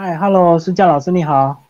嗨，Hello，施教老师你好。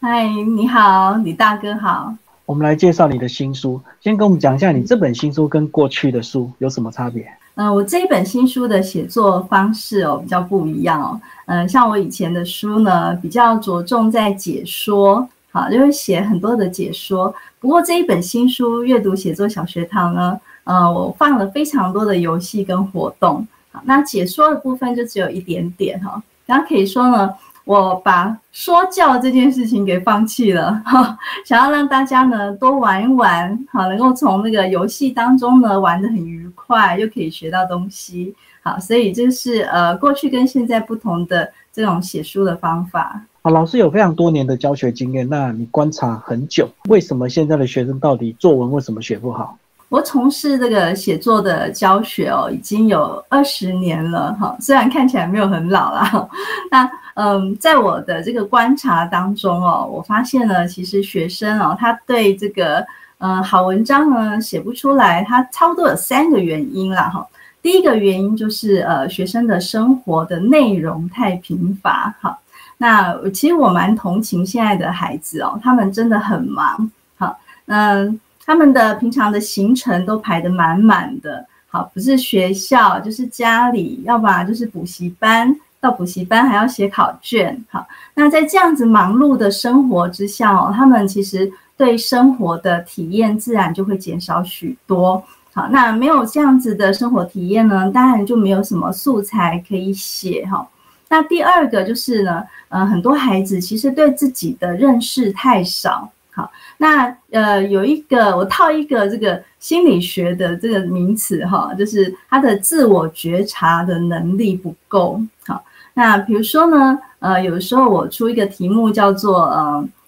嗨，你好，李大哥好。我们来介绍你的新书，先跟我们讲一下你这本新书跟过去的书有什么差别？嗯，我这一本新书的写作方式哦比较不一样哦。嗯，像我以前的书呢，比较着重在解说，好，就会写很多的解说。不过这一本新书《阅读写作小学堂》呢，呃，我放了非常多的游戏跟活动。好，那解说的部分就只有一点点哈。然后可以说呢。我把说教这件事情给放弃了，哈，想要让大家呢多玩一玩，好，能够从那个游戏当中呢玩得很愉快，又可以学到东西，好，所以这是呃过去跟现在不同的这种写书的方法。好，老师有非常多年的教学经验，那你观察很久，为什么现在的学生到底作文为什么学不好？我从事这个写作的教学哦，已经有二十年了哈，虽然看起来没有很老啦。那嗯，在我的这个观察当中哦，我发现呢，其实学生哦，他对这个嗯好文章呢写不出来，他差不多有三个原因啦哈。第一个原因就是呃学生的生活的内容太贫乏哈。那其实我蛮同情现在的孩子哦，他们真的很忙好，嗯。他们的平常的行程都排得满满的，好，不是学校就是家里，要不然就是补习班，到补习班还要写考卷，好，那在这样子忙碌的生活之下哦，他们其实对生活的体验自然就会减少许多，好，那没有这样子的生活体验呢，当然就没有什么素材可以写哈。那第二个就是呢，呃，很多孩子其实对自己的认识太少。好，那呃有一个我套一个这个心理学的这个名词哈，就是他的自我觉察的能力不够。好，那比如说呢，呃有时候我出一个题目叫做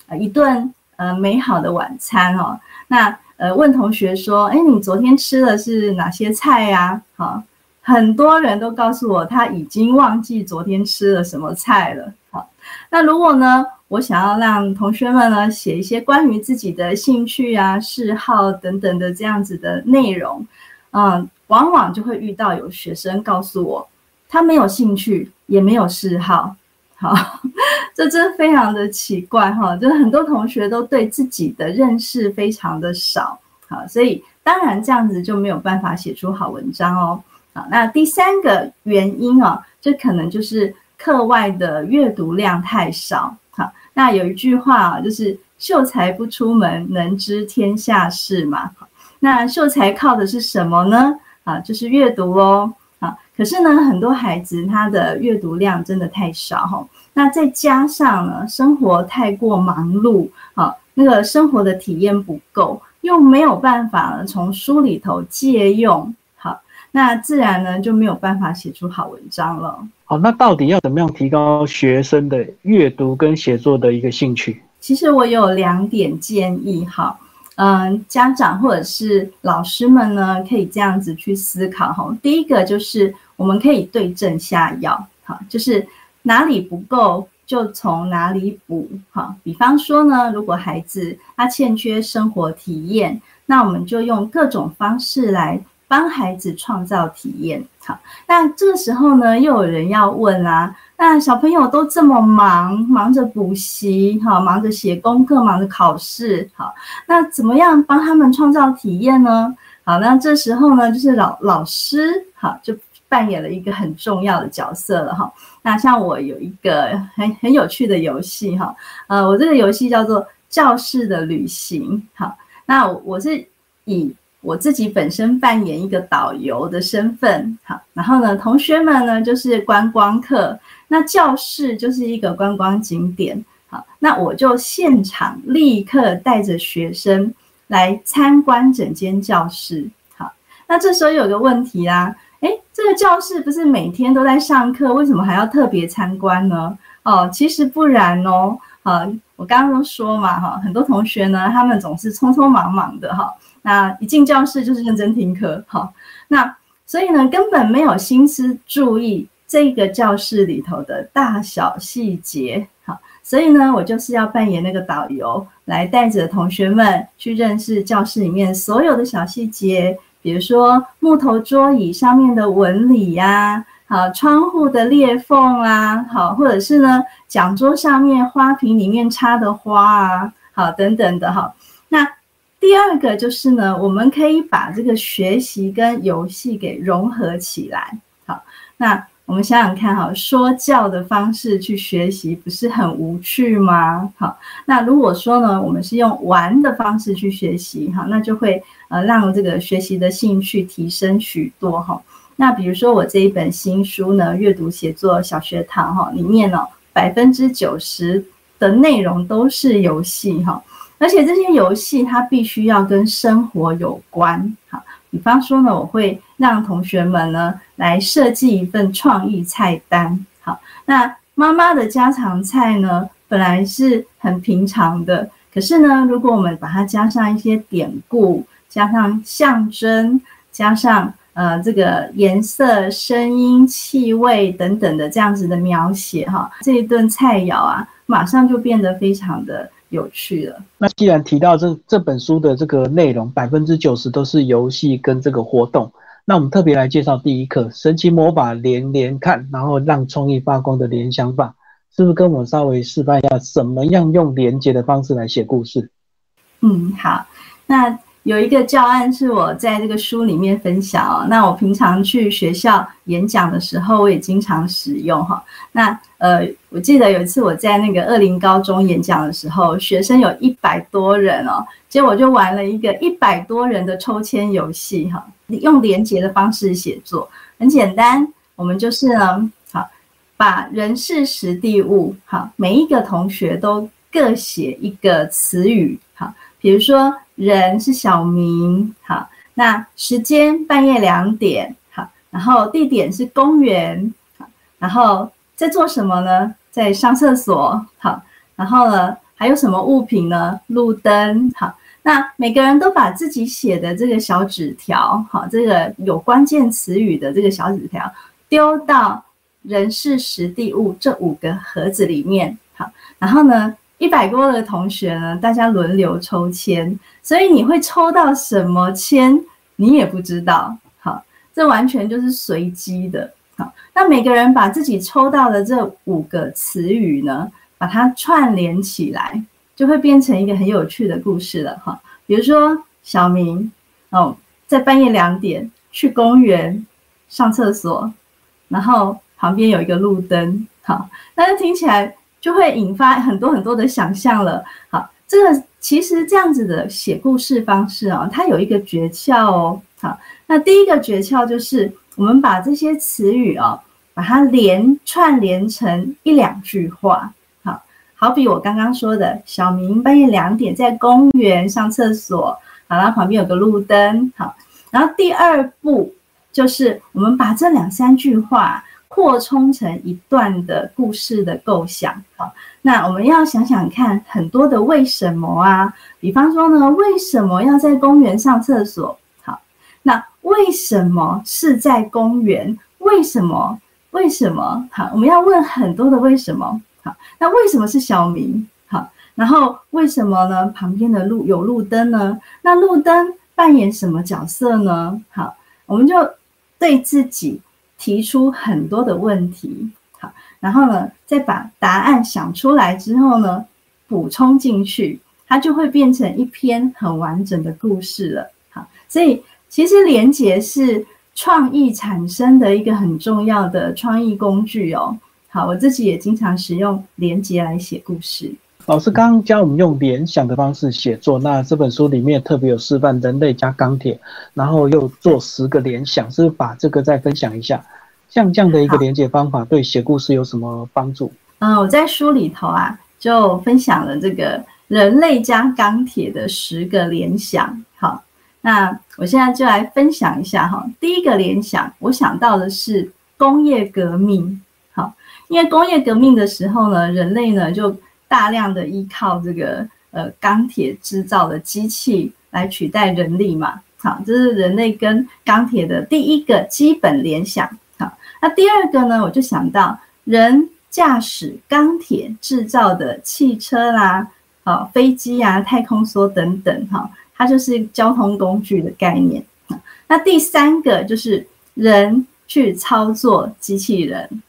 呃一顿呃美好的晚餐哦，那呃问同学说，哎你昨天吃的是哪些菜呀？好，很多人都告诉我他已经忘记昨天吃了什么菜了。好，那如果呢？我想要让同学们呢写一些关于自己的兴趣啊、嗜好等等的这样子的内容，嗯，往往就会遇到有学生告诉我，他没有兴趣，也没有嗜好，好，这真非常的奇怪哈，就是很多同学都对自己的认识非常的少，好，所以当然这样子就没有办法写出好文章哦，好，那第三个原因啊，这可能就是课外的阅读量太少。那有一句话啊就是“秀才不出门，能知天下事”嘛。那秀才靠的是什么呢？啊，就是阅读哦。啊，可是呢，很多孩子他的阅读量真的太少哈。那再加上呢，生活太过忙碌，啊，那个生活的体验不够，又没有办法呢从书里头借用。那自然呢就没有办法写出好文章了。好，那到底要怎么样提高学生的阅读跟写作的一个兴趣？其实我有两点建议哈，嗯，家长或者是老师们呢，可以这样子去思考哈。第一个就是我们可以对症下药，哈，就是哪里不够就从哪里补，哈。比方说呢，如果孩子他欠缺生活体验，那我们就用各种方式来。帮孩子创造体验，好，那这个时候呢，又有人要问啦，那小朋友都这么忙，忙着补习，哈，忙着写功课，忙着考试，好，那怎么样帮他们创造体验呢？好，那这时候呢，就是老老师，好，就扮演了一个很重要的角色了，哈。那像我有一个很很有趣的游戏，哈，呃，我这个游戏叫做教室的旅行，好，那我是以。我自己本身扮演一个导游的身份，好，然后呢，同学们呢就是观光客，那教室就是一个观光景点，好，那我就现场立刻带着学生来参观整间教室，好，那这时候有个问题啦，诶，这个教室不是每天都在上课，为什么还要特别参观呢？哦，其实不然哦，好，我刚刚都说嘛，哈，很多同学呢，他们总是匆匆忙忙的，哈。那一进教室就是认真听课，哈，那所以呢，根本没有心思注意这个教室里头的大小细节，好，所以呢，我就是要扮演那个导游，来带着同学们去认识教室里面所有的小细节，比如说木头桌椅上面的纹理呀，好，窗户的裂缝啊，好，或者是呢，讲桌上面花瓶里面插的花啊，好，等等的哈。那第二个就是呢，我们可以把这个学习跟游戏给融合起来。好，那。我们想想看，哈，说教的方式去学习，不是很无趣吗？好，那如果说呢，我们是用玩的方式去学习，哈，那就会呃让这个学习的兴趣提升许多，哈。那比如说我这一本新书呢，《阅读写作小学堂》哈，里面呢百分之九十的内容都是游戏，哈，而且这些游戏它必须要跟生活有关，哈。比方说呢，我会让同学们呢来设计一份创意菜单。好，那妈妈的家常菜呢，本来是很平常的，可是呢，如果我们把它加上一些典故，加上象征，加上呃这个颜色、声音、气味等等的这样子的描写，哈，这一顿菜肴啊，马上就变得非常的。有趣了。那既然提到这这本书的这个内容，百分之九十都是游戏跟这个活动，那我们特别来介绍第一课《神奇魔法连连看》，然后让创意发光的联想法，是不是跟我稍微示范一下，怎么样用连接的方式来写故事？嗯，好，那。有一个教案是我在这个书里面分享哦，那我平常去学校演讲的时候，我也经常使用哈。那呃，我记得有一次我在那个二林高中演讲的时候，学生有一百多人哦，结果就玩了一个一百多人的抽签游戏哈，用连结的方式写作，很简单，我们就是呢，好，把人事实地物，好，每一个同学都各写一个词语，好，比如说。人是小明，好，那时间半夜两点，好，然后地点是公园，好，然后在做什么呢？在上厕所，好，然后呢，还有什么物品呢？路灯，好，那每个人都把自己写的这个小纸条，好，这个有关键词语的这个小纸条，丢到人事实地物这五个盒子里面，好，然后呢？一百多个同学呢，大家轮流抽签，所以你会抽到什么签，你也不知道。好，这完全就是随机的。好，那每个人把自己抽到的这五个词语呢，把它串联起来，就会变成一个很有趣的故事了。哈，比如说小明哦，在半夜两点去公园上厕所，然后旁边有一个路灯。好，但是听起来。就会引发很多很多的想象了。好，这个其实这样子的写故事方式啊，它有一个诀窍哦。好，那第一个诀窍就是我们把这些词语哦，把它连串联成一两句话。好，好比我刚刚说的，小明半夜两点在公园上厕所，好，然后旁边有个路灯。好，然后第二步就是我们把这两三句话。扩充成一段的故事的构想，好，那我们要想想看很多的为什么啊，比方说呢，为什么要在公园上厕所？好，那为什么是在公园？为什么？为什么？好，我们要问很多的为什么？好，那为什么是小明？好，然后为什么呢？旁边的路有路灯呢？那路灯扮演什么角色呢？好，我们就对自己。提出很多的问题，好，然后呢，再把答案想出来之后呢，补充进去，它就会变成一篇很完整的故事了。好，所以其实连结是创意产生的一个很重要的创意工具哦。好，我自己也经常使用连结来写故事。老师刚刚教我们用联想的方式写作，那这本书里面特别有示范人类加钢铁，然后又做十个联想，是不是把这个再分享一下？像这样的一个连接方法，对写故事有什么帮助？嗯，我在书里头啊，就分享了这个人类加钢铁的十个联想。好，那我现在就来分享一下哈。第一个联想，我想到的是工业革命。好，因为工业革命的时候呢，人类呢就大量的依靠这个呃钢铁制造的机器来取代人力嘛。好，这是人类跟钢铁的第一个基本联想。好那第二个呢，我就想到人驾驶钢铁制造的汽车啦，好飞机啊、太空梭等等，哈，它就是交通工具的概念。那第三个就是人去操作机器人。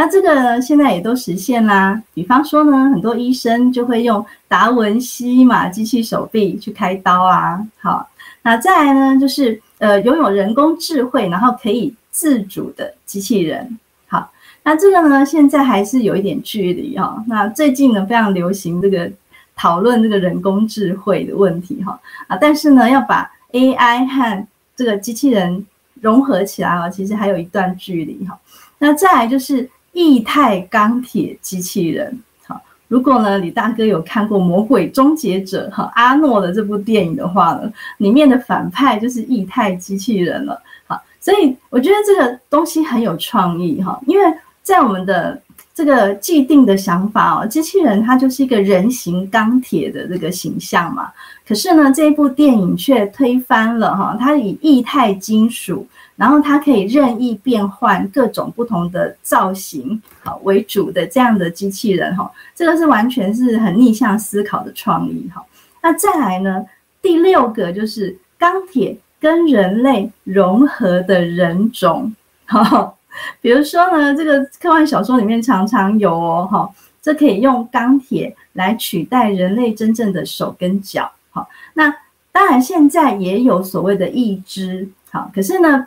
那这个呢，现在也都实现啦。比方说呢，很多医生就会用达文西嘛机器手臂去开刀啊。好，那再来呢，就是呃，拥有人工智慧，然后可以自主的机器人。好，那这个呢，现在还是有一点距离哈。那最近呢，非常流行这个讨论这个人工智慧的问题哈啊，但是呢，要把 AI 和这个机器人融合起来啊，其实还有一段距离哈。那再来就是液态钢铁机器人，好，如果呢李大哥有看过《魔鬼终结者》哈阿诺的这部电影的话呢，里面的反派就是液态机器人了，好，所以我觉得这个东西很有创意哈，因为在我们的。这个既定的想法哦，机器人它就是一个人形钢铁的这个形象嘛。可是呢，这一部电影却推翻了哈，它以液态金属，然后它可以任意变换各种不同的造型好为主的这样的机器人哈，这个是完全是很逆向思考的创意哈。那再来呢，第六个就是钢铁跟人类融合的人种哈。比如说呢，这个科幻小说里面常常有哦，哈，这可以用钢铁来取代人类真正的手跟脚，好，那当然现在也有所谓的义肢，好，可是呢，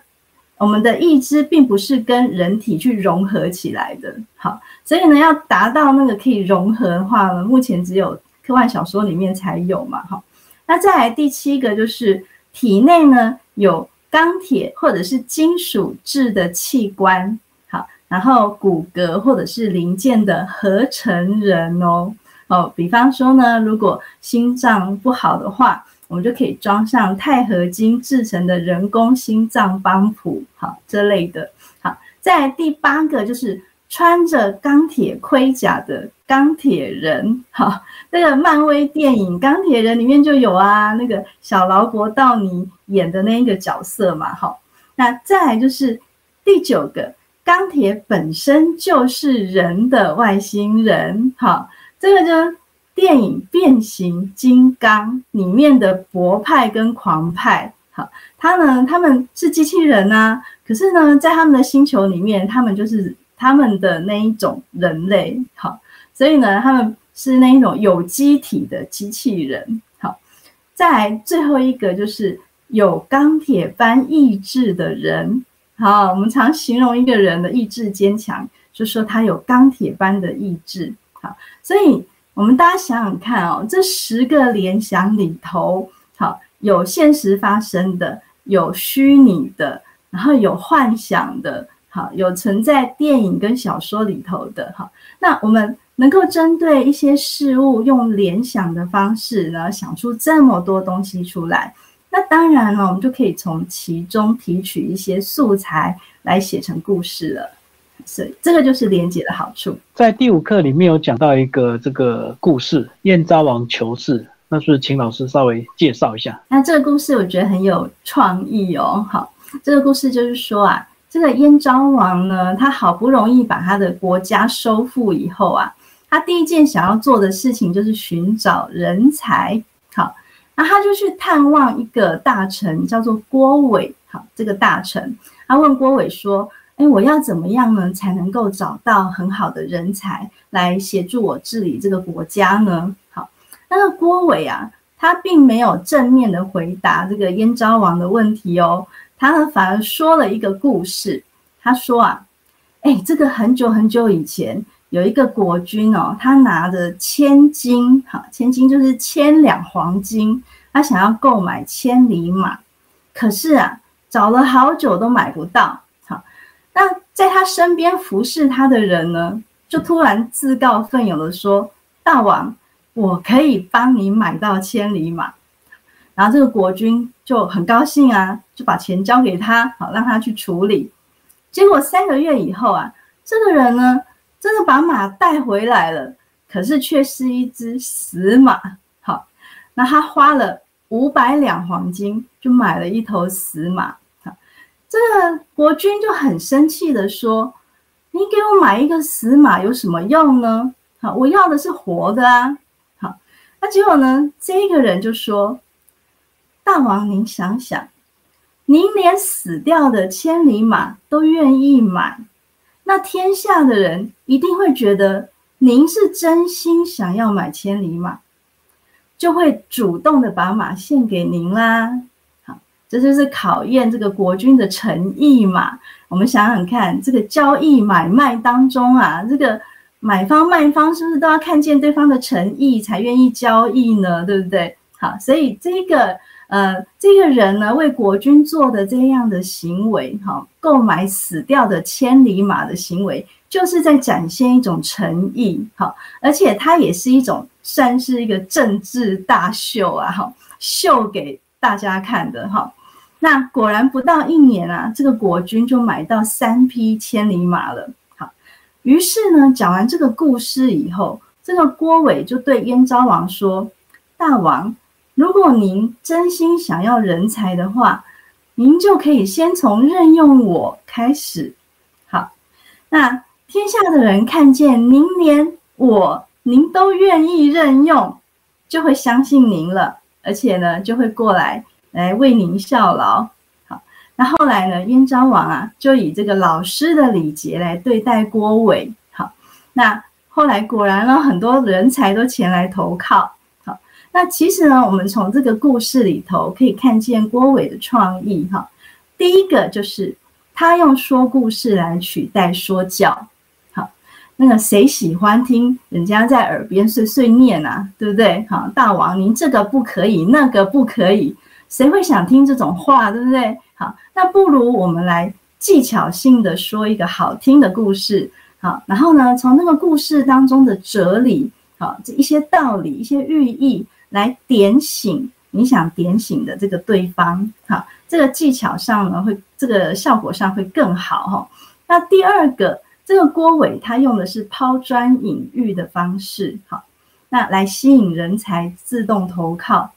我们的意志并不是跟人体去融合起来的，好，所以呢，要达到那个可以融合的话呢，目前只有科幻小说里面才有嘛，哈，那再来第七个就是体内呢有。钢铁或者是金属制的器官，好，然后骨骼或者是零件的合成人哦，哦，比方说呢，如果心脏不好的话，我们就可以装上钛合金制成的人工心脏帮谱，好，这类的，好，在第八个就是穿着钢铁盔甲的钢铁人，好。那个漫威电影《钢铁人》里面就有啊，那个小劳勃道尼演的那一个角色嘛，好，那再来就是第九个，钢铁本身就是人的外星人，好，这个就电影《变形金刚》里面的博派跟狂派，好，他呢他们是机器人啊，可是呢在他们的星球里面，他们就是他们的那一种人类，好，所以呢他们。是那一种有机体的机器人，好，再来最后一个就是有钢铁般意志的人，好，我们常形容一个人的意志坚强，就说他有钢铁般的意志，好，所以我们大家想想看哦，这十个联想里头，好，有现实发生的，有虚拟的，然后有幻想的，好，有存在电影跟小说里头的，好，那我们。能够针对一些事物用联想的方式呢，想出这么多东西出来，那当然了，我们就可以从其中提取一些素材来写成故事了。所以这个就是连接的好处。在第五课里面有讲到一个这个故事，燕昭王求嗣，那是请老师稍微介绍一下。那这个故事我觉得很有创意哦。好，这个故事就是说啊，这个燕昭王呢，他好不容易把他的国家收复以后啊。他第一件想要做的事情就是寻找人才，好，那他就去探望一个大臣，叫做郭伟，好，这个大臣，他问郭伟说：“我要怎么样呢，才能够找到很好的人才来协助我治理这个国家呢？”好，那个郭伟啊，他并没有正面的回答这个燕昭王的问题哦，他呢反而说了一个故事，他说啊，哎，这个很久很久以前。有一个国君哦，他拿着千金，哈，千金就是千两黄金，他想要购买千里马，可是啊，找了好久都买不到，那在他身边服侍他的人呢，就突然自告奋勇的说：“大王，我可以帮你买到千里马。”然后这个国君就很高兴啊，就把钱交给他，好让他去处理。结果三个月以后啊，这个人呢。真的把马带回来了，可是却是一只死马。好，那他花了五百两黄金就买了一头死马。这个国君就很生气的说：“你给我买一个死马有什么用呢？好，我要的是活的啊。”好，那结果呢？这个人就说：“大王，您想想，您连死掉的千里马都愿意买，那天下的人一定会觉得您是真心想要买千里马，就会主动的把马献给您啦。这就是考验这个国君的诚意嘛。我们想想看，这个交易买卖当中啊，这个买方卖方是不是都要看见对方的诚意才愿意交易呢？对不对？好，所以这个呃，这个人呢为国君做的这样的行为，哈，购买死掉的千里马的行为，就是在展现一种诚意，好，而且它也是一种算是一个政治大秀啊，哈，秀给大家看的，哈。那果然不到一年啊，这个国君就买到三匹千里马了。好，于是呢，讲完这个故事以后，这个郭伟就对燕昭王说：“大王，如果您真心想要人才的话，您就可以先从任用我开始。好，那天下的人看见您连我您都愿意任用，就会相信您了，而且呢，就会过来。”来为您效劳，好。那后来呢？燕昭王啊，就以这个老师的礼节来对待郭伟，好。那后来果然呢，很多人才都前来投靠，好。那其实呢，我们从这个故事里头可以看见郭伟的创意，哈。第一个就是他用说故事来取代说教，好。那个谁喜欢听人家在耳边碎碎念啊？对不对？好，大王您这个不可以，那个不可以。谁会想听这种话，对不对？好，那不如我们来技巧性的说一个好听的故事，好，然后呢，从那个故事当中的哲理，好，这一些道理、一些寓意，来点醒你想点醒的这个对方，好，这个技巧上呢，会这个效果上会更好哈。那第二个，这个郭伟他用的是抛砖引玉的方式，好，那来吸引人才自动投靠。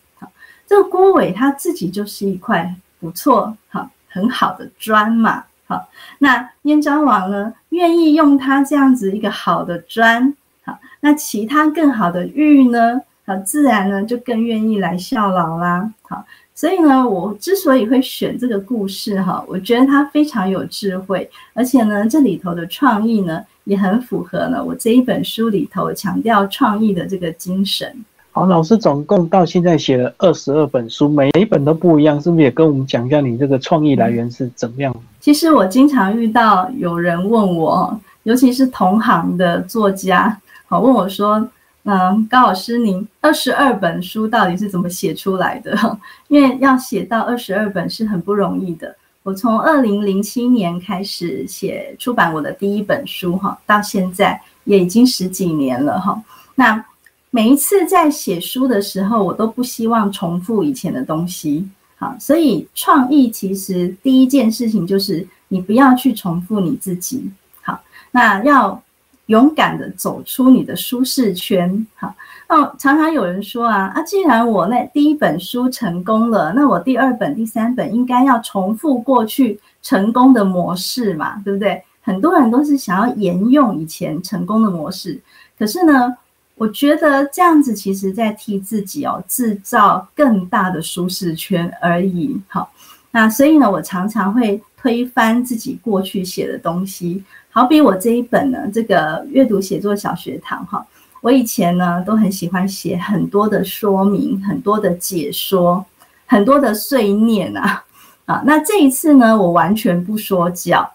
这个郭伟他自己就是一块不错、好很好的砖嘛，好，那燕昭王呢愿意用他这样子一个好的砖，好，那其他更好的玉呢，好，自然呢就更愿意来效劳啦，好，所以呢，我之所以会选这个故事哈，我觉得它非常有智慧，而且呢，这里头的创意呢也很符合呢我这一本书里头强调创意的这个精神。好，老师总共到现在写了二十二本书，每一本都不一样，是不是也跟我们讲一下你这个创意来源是怎么样？其实我经常遇到有人问我，尤其是同行的作家，好问我说，嗯，高老师，您二十二本书到底是怎么写出来的？因为要写到二十二本是很不容易的。我从二零零七年开始写出版我的第一本书，哈，到现在也已经十几年了，哈，那。每一次在写书的时候，我都不希望重复以前的东西。好，所以创意其实第一件事情就是你不要去重复你自己。好，那要勇敢的走出你的舒适圈。好，那常常有人说啊啊，既然我那第一本书成功了，那我第二本、第三本应该要重复过去成功的模式嘛，对不对？很多人都是想要沿用以前成功的模式，可是呢？我觉得这样子，其实在替自己哦制造更大的舒适圈而已。好，那所以呢，我常常会推翻自己过去写的东西。好比我这一本呢，这个阅读写作小学堂哈，我以前呢都很喜欢写很多的说明、很多的解说、很多的碎念啊啊。那这一次呢，我完全不说教，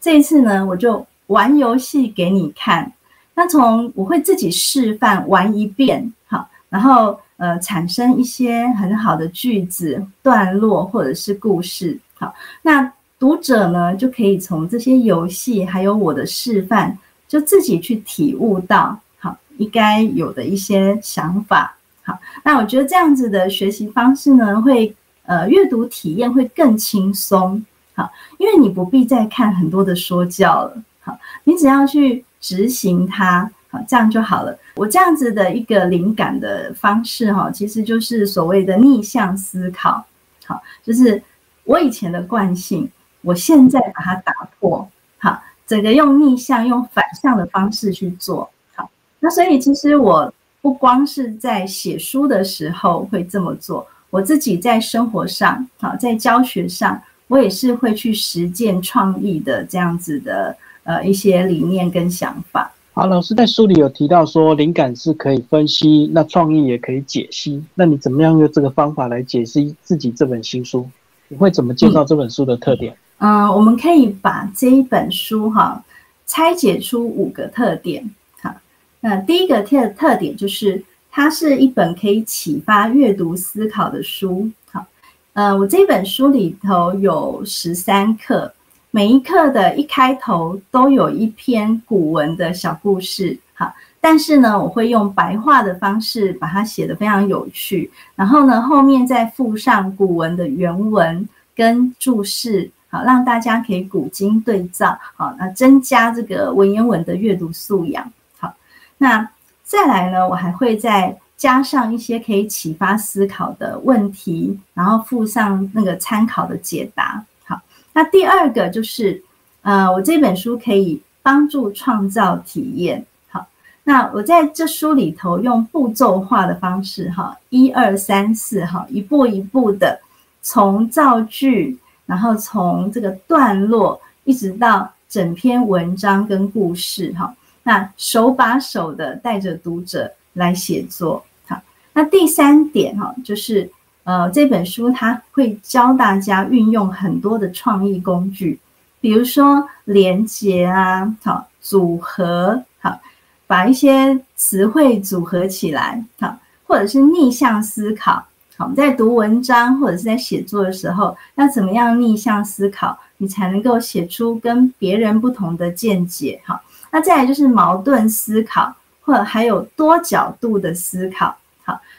这一次呢，我就玩游戏给你看。那从我会自己示范玩一遍，好，然后呃产生一些很好的句子、段落或者是故事，好，那读者呢就可以从这些游戏还有我的示范，就自己去体悟到好应该有的一些想法，好，那我觉得这样子的学习方式呢，会呃阅读体验会更轻松，好，因为你不必再看很多的说教了，好，你只要去。执行它，好，这样就好了。我这样子的一个灵感的方式，哈，其实就是所谓的逆向思考，好，就是我以前的惯性，我现在把它打破，好，整个用逆向、用反向的方式去做，好。那所以其实我不光是在写书的时候会这么做，我自己在生活上，好，在教学上，我也是会去实践创意的这样子的呃一些理念跟想法。好，老师在书里有提到说，灵感是可以分析，那创意也可以解析。那你怎么样用这个方法来解析自己这本新书？你会怎么介绍这本书的特点？嗯，我们可以把这一本书哈拆解出五个特点。好，那第一个特特点就是它是一本可以启发阅读思考的书。好，呃，我这本书里头有十三课。每一课的一开头都有一篇古文的小故事，哈，但是呢，我会用白话的方式把它写得非常有趣，然后呢，后面再附上古文的原文跟注释，好，让大家可以古今对照，好，那增加这个文言文的阅读素养，好，那再来呢，我还会再加上一些可以启发思考的问题，然后附上那个参考的解答。那第二个就是，呃，我这本书可以帮助创造体验。好，那我在这书里头用步骤化的方式，哈，一二三四，哈，一步一步的从造句，然后从这个段落，一直到整篇文章跟故事，哈，那手把手的带着读者来写作。好，那第三点，哈，就是。呃，这本书它会教大家运用很多的创意工具，比如说连接啊，好组合，好把一些词汇组合起来，好或者是逆向思考，好在读文章或者是在写作的时候，要怎么样逆向思考，你才能够写出跟别人不同的见解，好那再来就是矛盾思考，或者还有多角度的思考。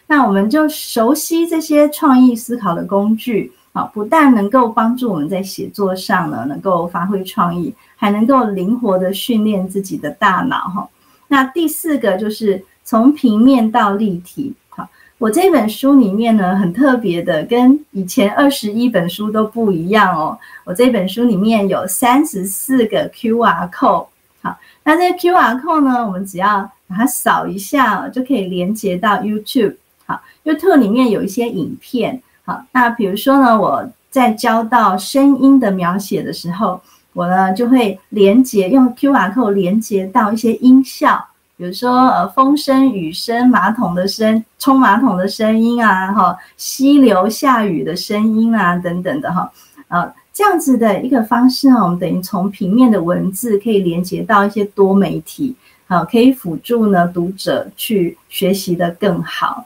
那我们就熟悉这些创意思考的工具，啊，不但能够帮助我们在写作上呢，能够发挥创意，还能够灵活的训练自己的大脑，哈。那第四个就是从平面到立体，好，我这本书里面呢，很特别的，跟以前二十一本书都不一样哦。我这本书里面有三十四个 Q R code，好，那这 Q R code 呢，我们只要把它扫一下，就可以连接到 YouTube。好，YouTube 里面有一些影片。好，那比如说呢，我在教到声音的描写的时候，我呢就会连接用 QR code 连接到一些音效，比如说呃风声、雨声、马桶的声、冲马桶的声音啊，哈，溪流下雨的声音啊等等的哈，呃这样子的一个方式呢，我们等于从平面的文字可以连接到一些多媒体，好，可以辅助呢读者去学习的更好。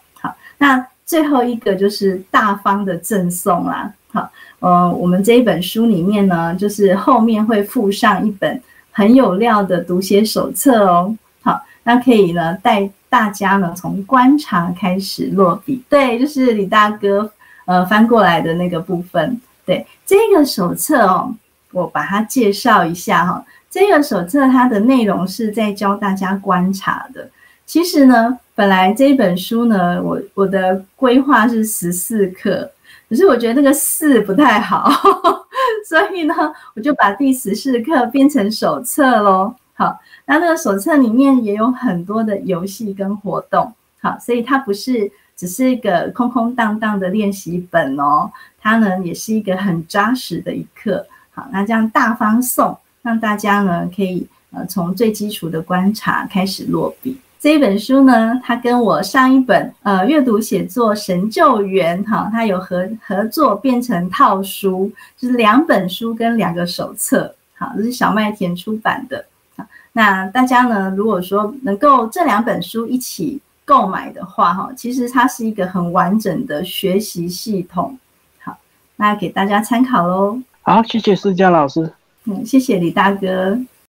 那最后一个就是大方的赠送啦，好，呃，我们这一本书里面呢，就是后面会附上一本很有料的读写手册哦，好，那可以呢带大家呢从观察开始落笔，对，就是李大哥呃翻过来的那个部分，对，这个手册哦，我把它介绍一下哈，这个手册它的内容是在教大家观察的。其实呢，本来这一本书呢，我我的规划是十四课，可是我觉得那个四不太好，所以呢，我就把第十四课变成手册喽。好，那那个手册里面也有很多的游戏跟活动，好，所以它不是只是一个空空荡荡的练习本哦，它呢也是一个很扎实的一课。好，那这样大方送，让大家呢可以呃从最基础的观察开始落笔。这一本书呢，它跟我上一本呃阅读写作神救援哈，它有合合作变成套书，就是两本书跟两个手册，好，这是小麦田出版的。那大家呢，如果说能够这两本书一起购买的话哈，其实它是一个很完整的学习系统。好，那给大家参考喽。好，谢谢思佳老师。嗯，谢谢李大哥。